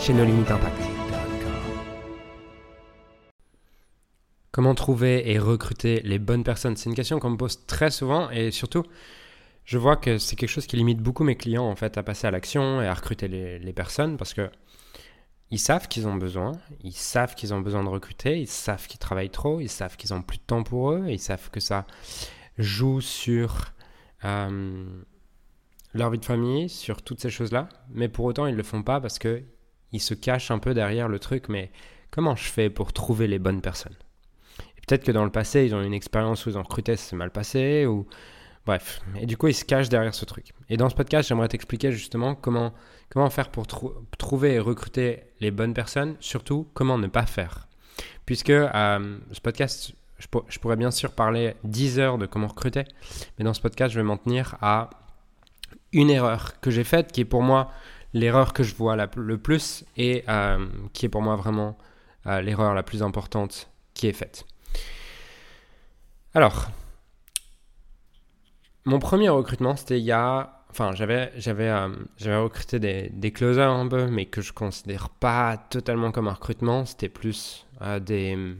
chez nos limites impact. Comment trouver et recruter les bonnes personnes? C'est une question qu'on me pose très souvent et surtout, je vois que c'est quelque chose qui limite beaucoup mes clients en fait à passer à l'action et à recruter les, personnes parce que ils savent qu'ils ont besoin, ils savent qu'ils ont besoin de recruter, ils savent qu'ils travaillent trop, ils savent qu'ils ont plus de temps pour eux, ils savent que ça joue sur euh, leur vie de famille, sur toutes ces choses-là, mais pour autant ils le font pas parce que ils se cachent un peu derrière le truc, mais comment je fais pour trouver les bonnes personnes? Peut-être que dans le passé, ils ont une expérience où ils ont recruté, ça mal passé, ou bref. Et du coup, ils se cachent derrière ce truc. Et dans ce podcast, j'aimerais t'expliquer justement comment, comment faire pour trouver et recruter les bonnes personnes, surtout comment ne pas faire. Puisque euh, ce podcast, je, je, pourrais bien sûr parler 10 heures de comment recruter, mais dans ce podcast, je vais m'en tenir à une erreur que j'ai faite qui est pour moi l'erreur que je vois le plus et euh, qui est pour moi vraiment euh, l'erreur la plus importante qui est faite. Alors, mon premier recrutement, c'était il y a... Enfin, j'avais, j'avais, euh, j'avais recruté des, des closers un peu, mais que je considère pas totalement comme un recrutement. C'était plus des...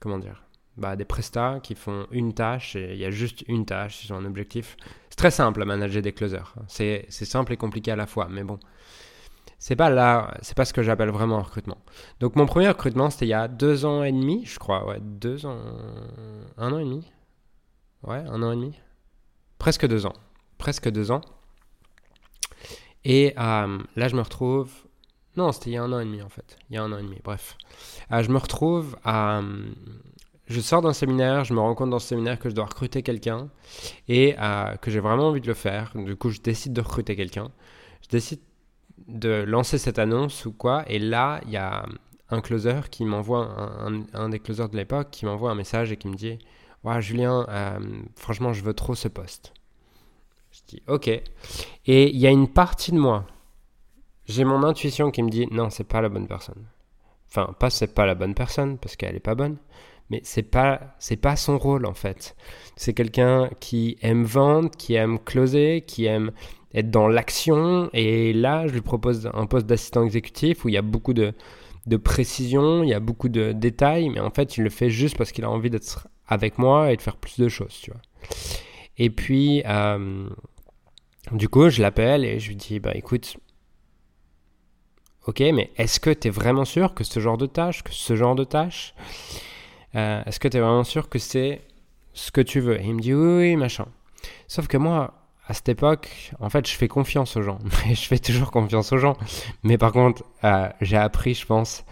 Comment dire bah, Des prestats qui font une tâche et il y a juste une tâche, ils ont un objectif très simple à manager des closers. C'est simple et compliqué à la fois, mais bon. C'est pas là, c'est pas ce que j'appelle vraiment un recrutement. Donc mon premier recrutement, c'était il y a deux ans et demi, je crois, ouais, deux ans, un an et demi, ouais, un an et demi, presque deux ans, presque deux ans. Et euh, là, je me retrouve, non, c'était il y a un an et demi en fait, il y a un an et demi, bref. Euh, je me retrouve à, je sors d'un séminaire, je me rends compte dans ce séminaire que je dois recruter quelqu'un et euh, que j'ai vraiment envie de le faire. Du coup, je décide de recruter quelqu'un. Je décide de lancer cette annonce ou quoi. Et là, il y a un closer qui m'envoie, un, des closers de l'époque, qui m'envoie un message et qui me dit Ouais, Julien, euh, franchement, je veux trop ce poste. Je dis Ok. Et il y a une partie de moi, j'ai mon intuition qui me dit Non, c'est pas la bonne personne. Enfin, pas c'est pas la bonne personne parce qu'elle est pas bonne, mais c'est pas c'est pas son rôle en fait. C'est quelqu'un qui aime vendre, qui aime closer, qui aime être dans l'action et là je lui propose un poste d'assistant exécutif où il y a beaucoup de, de précision, il y a beaucoup de détails, mais en fait il le fait juste parce qu'il a envie d'être avec moi et de faire plus de choses, tu vois. Et puis euh, du coup je l'appelle et je lui dis bah écoute Ok, mais est-ce que tu es vraiment sûr que ce genre de tâche, que ce genre de tâche, euh, est-ce que tu es vraiment sûr que c'est ce que tu veux? Et il me dit oui, oui, machin. Sauf que moi, à cette époque, en fait, je fais confiance aux gens. je fais toujours confiance aux gens. Mais par contre, euh, j'ai appris, je pense,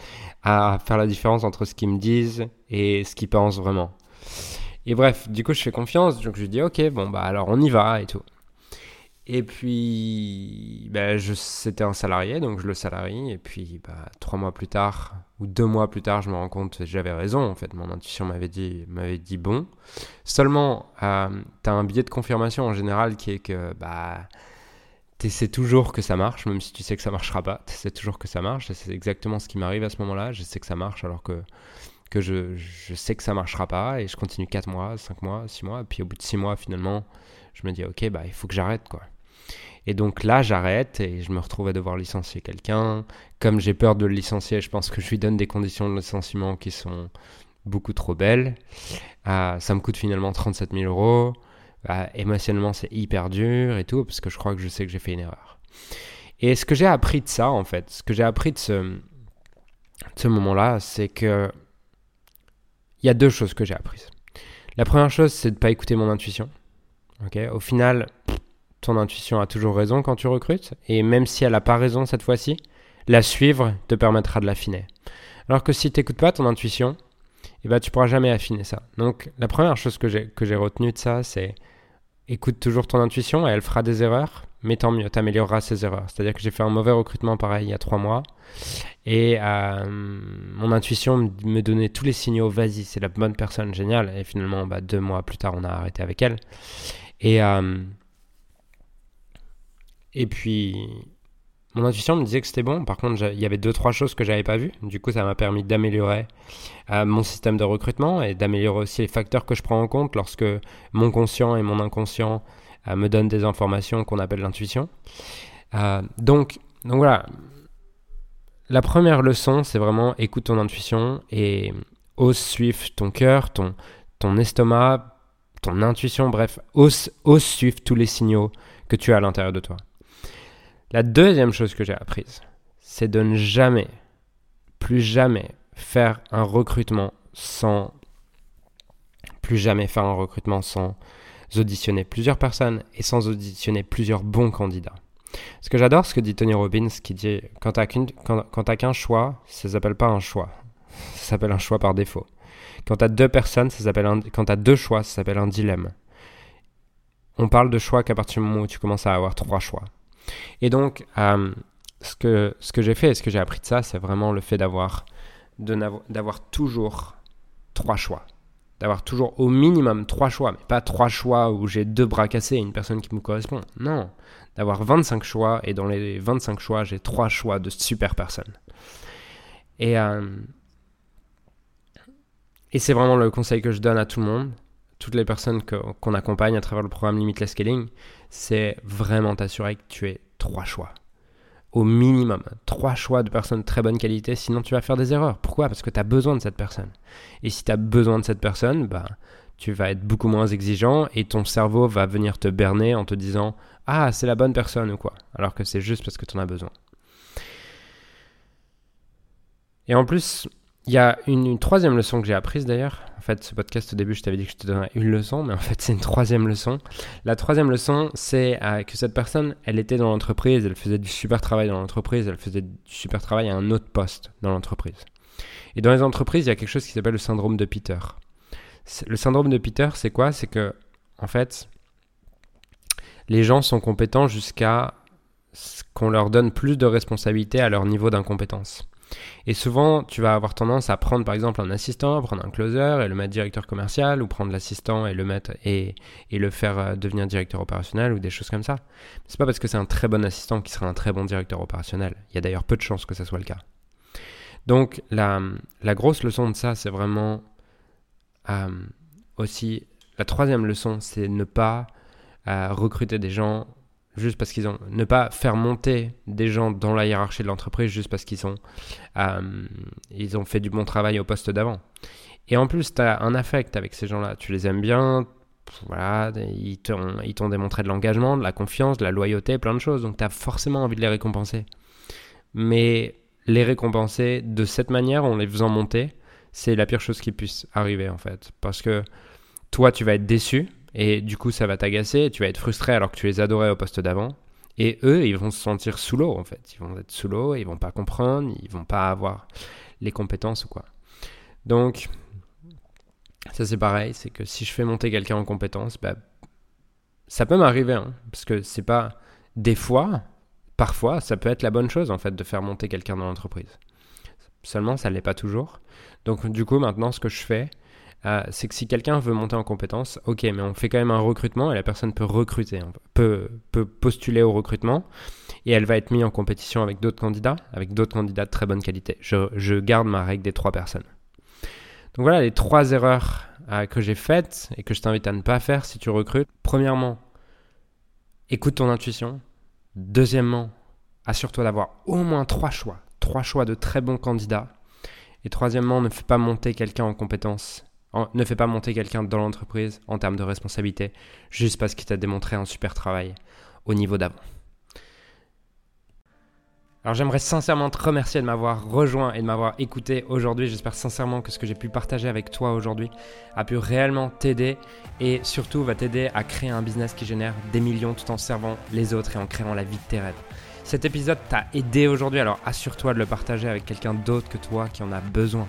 à faire la différence entre ce qu'ils me disent et ce qu'ils pensent vraiment. Et bref, du coup, je fais confiance. Donc, je dis, ok, bon, bah alors on y va et tout. Et puis, ben, c'était un salarié, donc je le salarie. Et puis, bah, trois mois plus tard, ou deux mois plus tard, je me rends compte j'avais raison. En fait, mon intuition m'avait dit, dit bon. Seulement, euh, tu as un biais de confirmation en général qui est que bah, tu essaies toujours que ça marche, même si tu sais que ça marchera pas. Tu essaies toujours que ça marche. C'est exactement ce qui m'arrive à ce moment-là. Je sais que ça marche alors que, que je, je sais que ça marchera pas. Et je continue quatre mois, cinq mois, six mois. Et puis au bout de six mois, finalement, je me dis, ok, bah, il faut que j'arrête. quoi. Et donc là, j'arrête et je me retrouve à devoir licencier quelqu'un. Comme j'ai peur de le licencier, je pense que je lui donne des conditions de licenciement qui sont beaucoup trop belles. Euh, ça me coûte finalement 37 000 euros. Euh, émotionnellement, c'est hyper dur et tout, parce que je crois que je sais que j'ai fait une erreur. Et ce que j'ai appris de ça, en fait, ce que j'ai appris de ce, ce moment-là, c'est que il y a deux choses que j'ai apprises. La première chose, c'est de ne pas écouter mon intuition. Okay Au final, ton intuition a toujours raison quand tu recrutes, et même si elle n'a pas raison cette fois-ci, la suivre te permettra de l'affiner. Alors que si tu n'écoutes pas ton intuition, eh ben, tu pourras jamais affiner ça. Donc la première chose que j'ai, retenue de ça, c'est écoute toujours ton intuition, et elle fera des erreurs, mais tant mieux, tu amélioreras ces erreurs. C'est-à-dire que j'ai fait un mauvais recrutement pareil il y a trois mois, et euh, mon intuition me donnait tous les signaux, vas-y, c'est la bonne personne, génial. Et finalement, bah, deux mois plus tard, on a arrêté avec elle. Et, euh, et puis, mon intuition me disait que c'était bon. Par contre, il y avait deux, trois choses que j'avais pas vues. Du coup, ça m'a permis d'améliorer euh, mon système de recrutement et d'améliorer aussi les facteurs que je prends en compte lorsque mon conscient et mon inconscient me donnent des informations qu'on appelle l'intuition. donc, donc voilà, la première leçon, c'est vraiment écoute ton intuition et ose suivre ton cœur, ton, ton estomac, ton intuition, bref, ose, ose suivre tous les signaux que tu as à l'intérieur de toi. La deuxième chose que j'ai apprise, c'est de ne jamais, plus jamais faire un recrutement sans plus jamais faire un recrutement sans auditionner plusieurs personnes et sans auditionner plusieurs bons candidats. Ce que j'adore, ce que dit Tony Robbins, qui dit quand t'as qu'un choix, ça s'appelle pas un choix, ça s'appelle un choix par défaut. Quand t'as deux personnes, ça s'appelle quand t'as deux choix, ça s'appelle un dilemme. On parle de choix qu'à partir du moment où tu commences à avoir trois choix. Et donc, euh, ce que, j'ai fait et ce que j'ai appris de ça, c'est vraiment le fait d'avoir, d'avoir toujours trois choix. D'avoir toujours au minimum trois choix, mais pas trois choix où j'ai deux bras cassés et une personne qui me correspond. Non, d'avoir 25 choix et dans les 25 choix, j'ai trois choix de super personnes. Et, euh, et c'est vraiment le conseil que je donne à tout le monde, toutes les personnes qu'on accompagne à travers le programme Limitless Scaling, c'est vraiment t'assurer que tu aies trois choix. Au minimum, trois choix de personnes de très bonne qualité, sinon tu vas faire des erreurs. Pourquoi? Parce que tu as besoin de cette personne. Et si tu as besoin de cette personne, bah, tu vas être beaucoup moins exigeant et ton cerveau va venir te berner en te disant ah, c'est la bonne personne ou quoi. Alors que c'est juste parce que tu en as besoin. Et en plus, il y a une, troisième leçon que j'ai apprise d'ailleurs. En fait, ce podcast au début, je t'avais dit que je te donnerais une leçon, mais en fait, c'est une troisième leçon. La troisième leçon, c'est euh, que cette personne, elle était dans l'entreprise, elle faisait du super travail dans l'entreprise, elle faisait du super travail à un autre poste dans l'entreprise. Et dans les entreprises, il y a quelque chose qui s'appelle le syndrome de Peter. Le syndrome de Peter, c'est quoi? C'est que, en fait, les gens sont compétents jusqu'à ce qu'on leur donne plus de responsabilités à leur niveau d'incompétence. Et souvent, tu vas avoir tendance à prendre par exemple un assistant, prendre un closer et le mettre directeur commercial, ou prendre l'assistant et le mettre et, et, le faire euh, devenir directeur opérationnel ou des choses comme ça. C'est pas parce que c'est un très bon assistant qui sera un très bon directeur opérationnel. Il y a d'ailleurs peu de chances que ça soit le cas. Donc la, la grosse leçon de ça, c'est vraiment euh, aussi la troisième leçon, c'est ne pas à recruter des gens juste parce qu'ils ont ne pas faire monter des gens dans la hiérarchie de l'entreprise juste parce qu'ils sont euh, ils ont fait du bon travail au poste d'avant. Et en plus, tu as un affect avec ces gens-là, tu les aimes bien, voilà, ils t'ont ils t'ont démontré de l'engagement, de la confiance, de la loyauté, plein de choses, donc tu as forcément envie de les récompenser. Mais les récompenser de cette manière en les faisant monter, c'est la pire chose qui puisse arriver en fait parce que toi tu vas être déçu et du coup, ça va t'agacer, tu vas être frustré alors que tu les adorais au poste d'avant. Et eux, ils vont se sentir sous l'eau en fait. Ils vont être sous l'eau, ils vont pas comprendre, ils vont pas avoir les compétences ou quoi. Donc, ça c'est pareil, c'est que si je fais monter quelqu'un en compétences, bah, ça peut m'arriver, hein, parce que c'est pas des fois, parfois, ça peut être la bonne chose en fait de faire monter quelqu'un dans l'entreprise. Seulement, ça l'est pas toujours. Donc, du coup, maintenant, ce que je fais, euh, c'est que si quelqu'un veut monter en compétence, ok, mais on fait quand même un recrutement et la personne peut recruter, peut, peut postuler au recrutement et elle va être mise en compétition avec d'autres candidats, avec d'autres candidats de très bonne qualité. Je, garde ma règle des trois personnes. Donc voilà les trois erreurs euh, que j'ai faites et que je t'invite à ne pas faire si tu recrutes. Premièrement, écoute ton intuition. Deuxièmement, assure-toi d'avoir au moins trois choix, trois choix de très bons candidats. Et troisièmement, ne fais pas monter quelqu'un en compétence ne fais pas monter quelqu'un dans l'entreprise en termes de responsabilité juste parce qu'il t'a démontré un super travail au niveau d'avant. Alors j'aimerais sincèrement te remercier de m'avoir rejoint et de m'avoir écouté aujourd'hui. J'espère sincèrement que ce que j'ai pu partager avec toi aujourd'hui a pu réellement t'aider et surtout va t'aider à créer un business qui génère des millions tout en servant les autres et en créant la vie de tes rêves. Cet épisode t'a aidé aujourd'hui, alors assure-toi de le partager avec quelqu'un d'autre que toi qui en a besoin.